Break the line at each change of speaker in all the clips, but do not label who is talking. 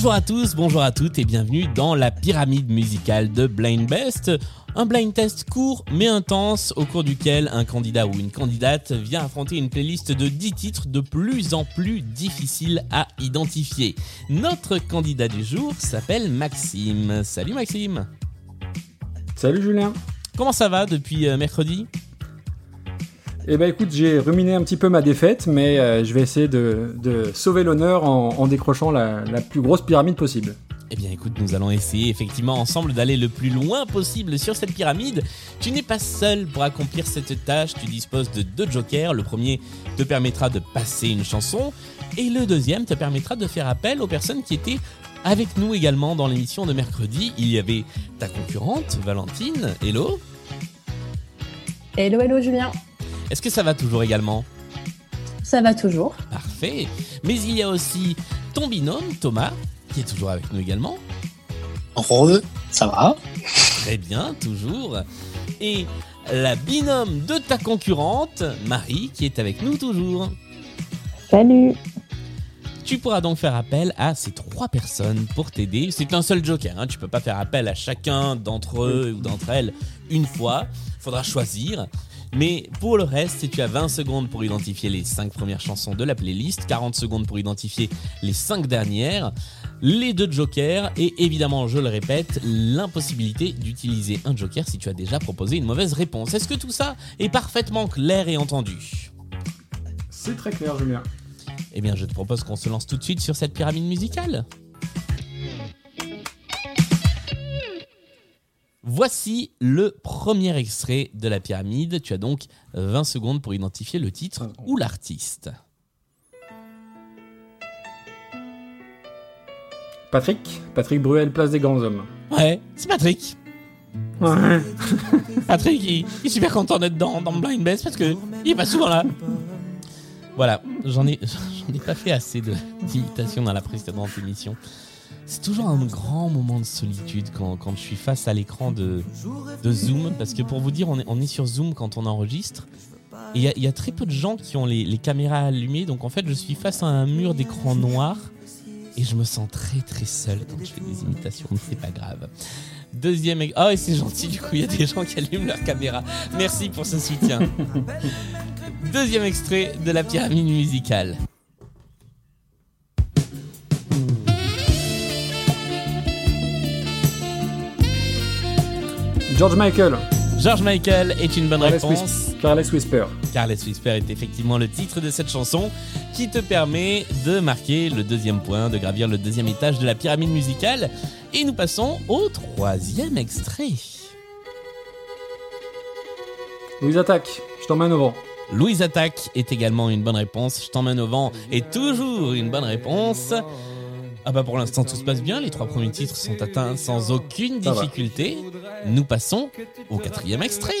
Bonjour à tous, bonjour à toutes et bienvenue dans la pyramide musicale de Blind Best. Un blind test court mais intense au cours duquel un candidat ou une candidate vient affronter une playlist de 10 titres de plus en plus difficiles à identifier. Notre candidat du jour s'appelle Maxime. Salut Maxime.
Salut Julien.
Comment ça va depuis euh, mercredi?
Eh ben écoute, j'ai ruminé un petit peu ma défaite, mais euh, je vais essayer de, de sauver l'honneur en, en décrochant la, la plus grosse pyramide possible.
Eh bien écoute, nous allons essayer effectivement ensemble d'aller le plus loin possible sur cette pyramide. Tu n'es pas seul pour accomplir cette tâche, tu disposes de deux jokers. Le premier te permettra de passer une chanson et le deuxième te permettra de faire appel aux personnes qui étaient avec nous également dans l'émission de mercredi. Il y avait ta concurrente, Valentine. Hello?
Hello, hello Julien.
Est-ce que ça va toujours également
Ça va toujours.
Parfait. Mais il y a aussi ton binôme, Thomas, qui est toujours avec nous également.
Re, ça va
Très bien, toujours. Et la binôme de ta concurrente, Marie, qui est avec nous toujours.
Salut.
Tu pourras donc faire appel à ces trois personnes pour t'aider. C'est un seul joker, hein. tu peux pas faire appel à chacun d'entre eux ou d'entre elles une fois. Il faudra choisir. Mais pour le reste, tu as 20 secondes pour identifier les 5 premières chansons de la playlist, 40 secondes pour identifier les 5 dernières, les deux jokers et évidemment, je le répète, l'impossibilité d'utiliser un joker si tu as déjà proposé une mauvaise réponse. Est-ce que tout ça est parfaitement clair et entendu?
C'est très clair, Julien.
Eh bien, je te propose qu'on se lance tout de suite sur cette pyramide musicale. Voici le premier extrait de la pyramide. Tu as donc 20 secondes pour identifier le titre ou l'artiste.
Patrick? Patrick Bruel, place des grands hommes.
Ouais, c'est Patrick.
Ouais.
Patrick, il, il est super content d'être dans, dans Blind Best parce que il est pas souvent là. Voilà, j'en ai, ai pas fait assez de d'imitation dans la précédente émission. C'est toujours un grand moment de solitude quand, quand je suis face à l'écran de, de Zoom, parce que pour vous dire, on est, on est sur Zoom quand on enregistre, et il y, a- il y a très peu de gens qui ont les, les caméras allumées, donc en fait je suis face à un mur d'écran noir, et je me sens très très seul quand je fais des imitations, mais c'est pas grave. Deuxième... Oh, et c'est gentil, du coup, il y a des gens qui allument leur caméra. Merci pour ce soutien. Deuxième extrait de la pyramide musicale.
George Michael.
George Michael est une bonne réponse.
Whis- Careless Whisper.
Careless Whisper est effectivement le titre de cette chanson qui te permet de marquer le deuxième point, de gravir le deuxième étage de la pyramide musicale. Et nous passons au troisième extrait.
Louise Attaque. Je t'emmène au vent.
Louise Attaque est également une bonne réponse. Je t'emmène au vent est toujours une bonne réponse. Ah bah pour l'instant tout se passe bien, les trois premiers titres sont atteints sans aucune difficulté. Nous passons au quatrième extrait.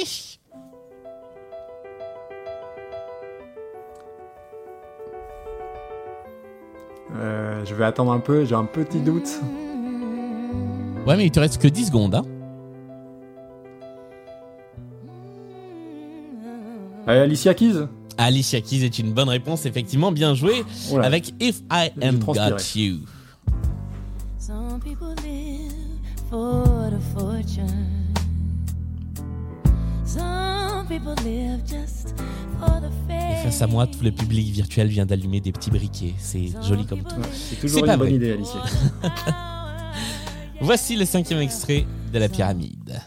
Euh, je vais attendre un peu, j'ai un petit doute.
Ouais mais il te reste que 10 secondes. Hein.
Euh, Alicia Keys
Alicia Keys est une bonne réponse, effectivement, bien joué.
Oh.
Avec If I Am. Got You.
Some people live for the fortune. Some people live just for the
Et
fame.
face à moi, tout le public virtuel vient d'allumer des petits briquets. C'est joli comme tout.
C'est toujours une bonne
vrai.
idée, Alicia.
Voici le cinquième extrait de la pyramide.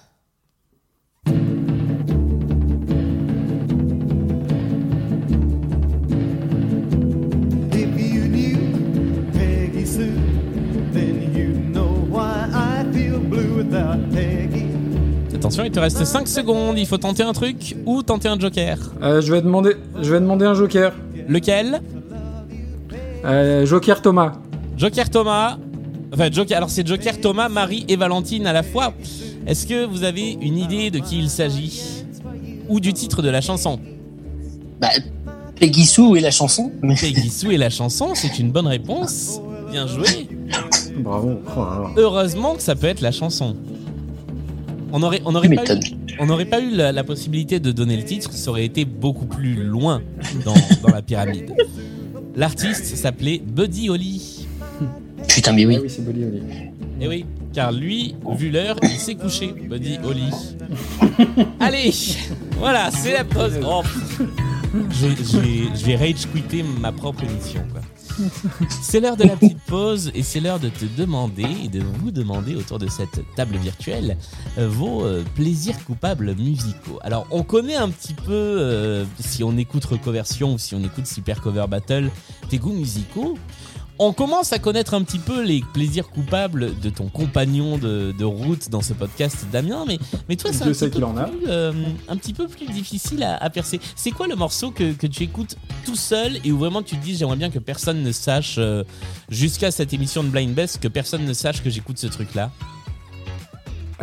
Attention, il te reste 5 secondes. Il faut tenter un truc ou tenter un joker.
Euh, je, vais demander, je vais demander un joker.
Lequel
Euh, joker Thomas.
Joker Thomas. Enfin, Joker. Alors, c'est Joker Thomas, Marie et Valentine à la fois. Est-ce que vous avez une idée de qui il s'agit Ou du titre de la chanson?
Bah, Peggy Sue et la chanson.
Peggy Sue et la chanson, c'est une bonne réponse. Bien joué.
Bravo. Oh.
Heureusement que ça peut être la chanson. On aurait, on aurait, pas, eu, on aurait pas eu la, la possibilité de donner le titre, ça aurait été beaucoup plus loin dans, dans la pyramide. L'artiste s'appelait Buddy Holly.
Putain, mais oui.
Ah oui, c'est Buddy Holly.
Et oui, car lui, vu l'heure, il s'est couché, Buddy Holly. Allez, voilà, c'est la pause. Oh, je vais rage quitter ma propre émission, quoi. C'est l'heure de la petite pause et c'est l'heure de te demander et de vous demander autour de cette table virtuelle euh, vos euh, plaisirs coupables musicaux. Alors on connaît un petit peu, euh, si on écoute Recoversion ou si on écoute Super Cover Battle, tes goûts musicaux. On commence à connaître un petit peu les plaisirs coupables de ton compagnon de, de route dans ce podcast, Damien. Mais, mais toi, c'est un, petit peu plus, euh, un petit peu plus difficile à, à percer. C'est quoi le morceau que, que tu écoutes tout seul et où vraiment tu te dis j'aimerais bien que personne ne sache, euh, jusqu'à cette émission de Blind Best, que personne ne sache que j'écoute ce truc-là?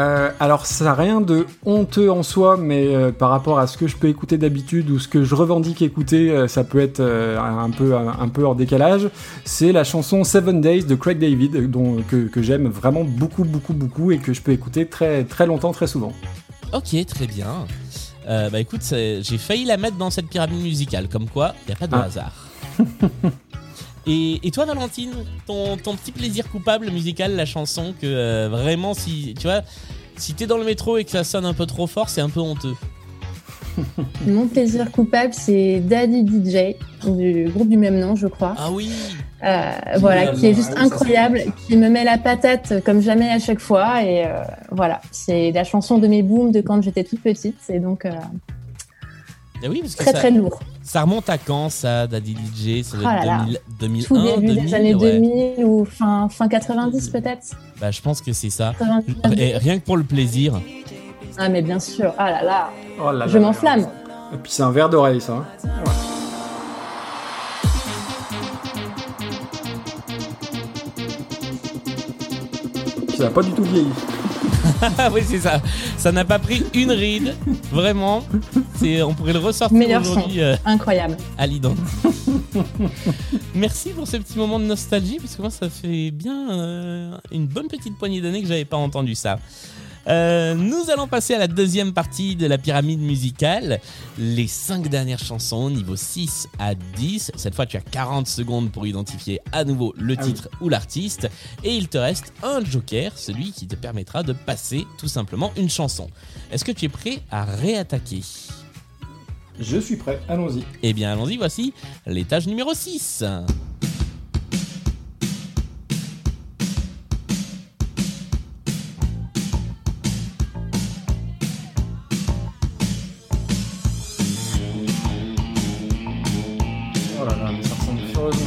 Euh, alors, ça n'a rien de honteux en soi, mais euh, par rapport à ce que je peux écouter d'habitude ou ce que je revendique écouter, euh, ça peut être un, peu, un, un peu hors décalage. C'est la chanson Seven Days de Craig David, dont, que, que j'aime vraiment beaucoup, beaucoup, beaucoup et que je peux écouter très, très longtemps, très souvent.
Ok, très bien. Bah écoute, j'ai failli la mettre dans cette pyramide musicale, comme quoi, il n'y a pas de
Ah.
hasard. et, et toi, Valentine, ton, ton petit plaisir coupable musical, la chanson que euh, vraiment, si tu vois, si t'es dans le métro et que ça sonne un peu trop fort, c'est un peu honteux.
Mon plaisir coupable, c'est Daddy DJ, du groupe du même nom, je crois.
Ah oui
Euh, voilà, qui est juste incroyable, qui me met la patate comme jamais à chaque fois. Et euh, voilà, c'est la chanson de mes booms de quand j'étais toute petite. C'est donc euh,
Ah oui, parce que
très
ça,
très lourd.
Ça remonte à quand ça, Daddy DJ Ça doit
Oh
être
là là.
2000
Tout
2001,
début
2000
des années
ouais.
2000 ou fin, fin 90 peut-être?
Bah, je pense que c'est ça.
99.
Et rien que pour le plaisir.
Ah mais bien sûr, ah là là,
Oh là
je m'enflamme.
Et puis c'est un verre d'oreille, ça. hein. Ouais. Ça n'a pas du tout vieilli.
Ah oui, c'est ça. Ça n'a pas pris une ride, vraiment. C'est, on pourrait le ressortir aujourd'hui euh,
Incroyable.
à l'identique. Merci pour ce petit moment de nostalgie, parce que moi, ça fait bien euh, une bonne petite poignée d'années que j'avais pas entendu ça. Euh, nous allons passer à la deuxième partie de la pyramide musicale. Les cinq dernières chansons, niveau 6 à 10. Cette fois, tu as 40 secondes pour identifier à nouveau le
Ah oui.
titre ou l'artiste. Et il te reste un joker, celui qui te permettra de passer tout simplement une chanson. Est-ce que tu es prêt à réattaquer?
Je suis prêt, allons-y.
Eh bien, allons-y, voici l'étage numéro 6.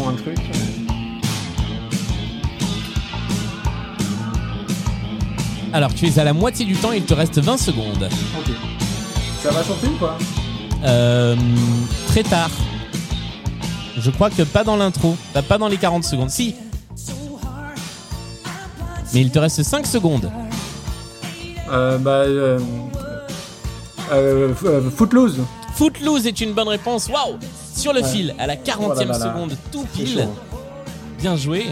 Un truc.
Alors, tu es à la moitié du temps, il te reste 20 secondes.
Ok. Ça va chanter ou pas?
Euh, très tard. Je crois que pas dans l'intro, pas pas dans les 40 secondes. Si. Mais il te reste 5 secondes.
euh, Bah. Euh, euh, Footloose.
Footloose est une bonne réponse. Waouh Sur le
Ouais.
fil, à la 40e
Oh là là là.
seconde, tout pile.
chaud.
Bien joué.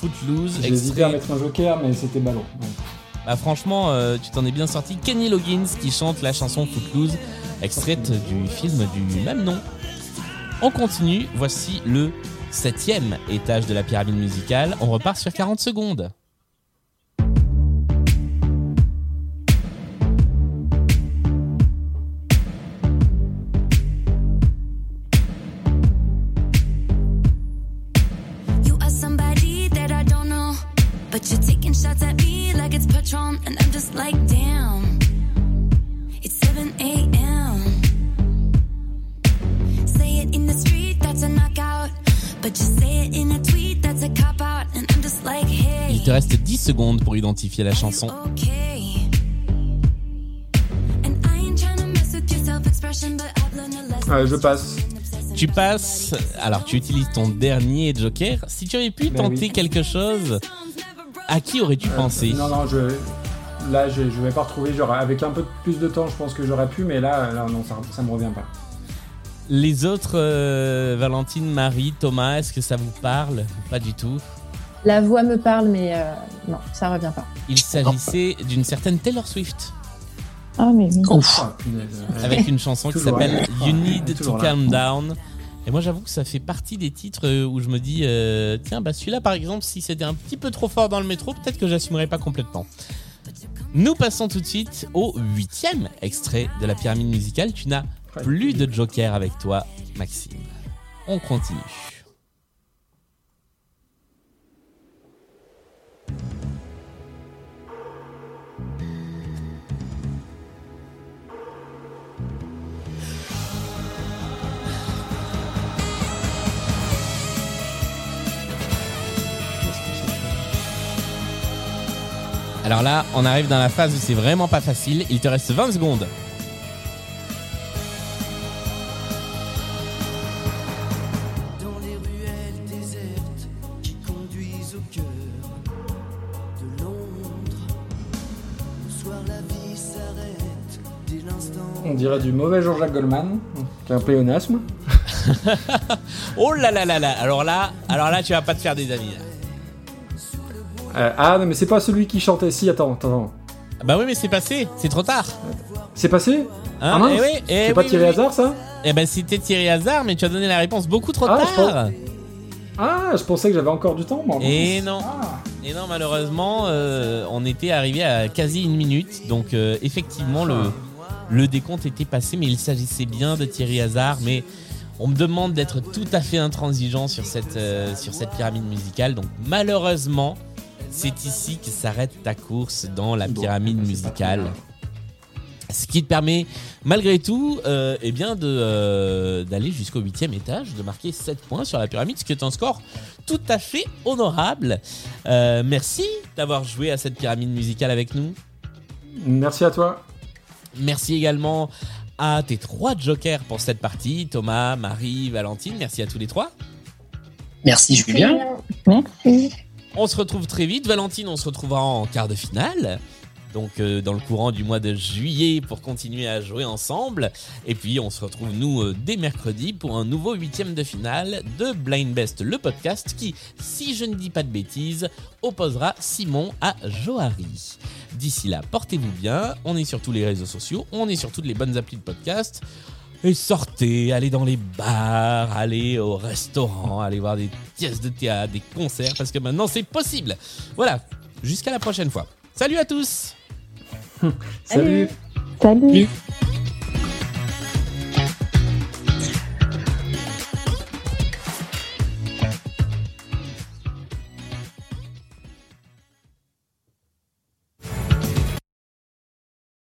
Footloose,
J'ai hésité à
extrait.
mettre un joker, mais c'était ballon. Ouais.
Bah franchement, euh, tu t'en es bien sorti. Kenny Loggins qui chante la chanson Footloose, extraite du film du même nom. On continue, voici le septième étage de la pyramide musicale. On repart sur 40 secondes. Il te reste 10 secondes pour identifier la chanson.
Okay? And I ain't trying to mess with your self-expression, but I've learned a lesson.
Euh, je passe.
Tu passes, alors tu utilises ton dernier joker. Si tu avais pu
Ben
tenter
oui.
quelque chose, à qui aurais-tu
Euh,
pensé?
Non, non, je. Là, je, je vais pas retrouver. Genre, avec un peu plus de temps, je pense que j'aurais pu, mais là, là non, ça, ça me revient pas.
Les autres, euh, Valentine, Marie, Thomas, est-ce que ça vous parle Pas du tout?
La voix me parle, mais euh, non, ça revient pas.
Il s'agissait d'une certaine Taylor Swift.
Ah mais oui.
Ouf.
Ah. Euh,
avec une chanson qui s'appelle. You Need to. Calm Down. Et moi, j'avoue que ça fait partie des titres où je me dis, euh, tiens, bah celui-là, par exemple, si c'était un petit peu trop fort dans le métro, peut-être que j'assumerais pas complètement. Nous passons tout de suite au huitième extrait de la pyramide musicale. Tu n'as plus de joker avec toi, Maxime. On continue. Alors là, on arrive dans la phase où c'est vraiment pas facile. Il te reste 20 secondes.
On dirait du mauvais Jean-Jacques Goldman, qui est un pléonasme.
Oh là là là là. Alors là, alors là, tu vas pas te faire des amis. là.
Euh, ah non, mais c'est pas celui qui chantait. Si, attends, attends.
Bah oui, mais c'est passé. C'est trop tard.
C'est passé
Hein
Ah
Eh oui, eh
C'est pas
oui,
Thierry
oui,
Hazard, ça
Eh ben c'était Thierry Hazard, mais tu as donné la réponse beaucoup trop
Ah, je
tard.
Ah, je pensais que j'avais encore du temps, moi.
Et non.
Ah.
Et non, malheureusement, euh, on était arrivé à quasi une minute. Donc, euh, effectivement, le, le décompte était passé, mais il s'agissait bien de Thierry Hazard. Mais on me demande d'être tout à fait intransigeant sur cette, euh, sur cette pyramide musicale. Donc, malheureusement, c'est ici que s'arrête ta course dans la pyramide musicale. Ce qui te permet, malgré tout, euh, eh bien de, euh, d'aller jusqu'au huitième étage, de marquer 7 points sur la pyramide, ce qui est un score tout à fait honorable. Euh, merci d'avoir joué à cette pyramide musicale avec nous.
Merci à toi.
Merci également à tes trois jokers pour cette partie, Thomas, Marie, Valentine. Merci à tous les trois.
Merci Julien.
Merci.
On se retrouve très vite. Valentine, on se retrouvera en quart de finale. Donc euh, dans le courant du mois de juillet pour continuer à jouer ensemble. Et puis on se retrouve nous euh, dès mercredi pour un nouveau huitième de finale de Blind Best, le podcast qui, si je ne dis pas de bêtises, opposera Simon à Johari. D'ici là, portez-vous bien. On est sur tous les réseaux sociaux, on est sur toutes les bonnes applis de podcast. Et sortez, allez dans les bars, allez au restaurant, allez voir des pièces de théâtre, des concerts, parce que maintenant c'est possible. Voilà, jusqu'à la prochaine fois. Salut à tous
Salut.
Salut.
Salut.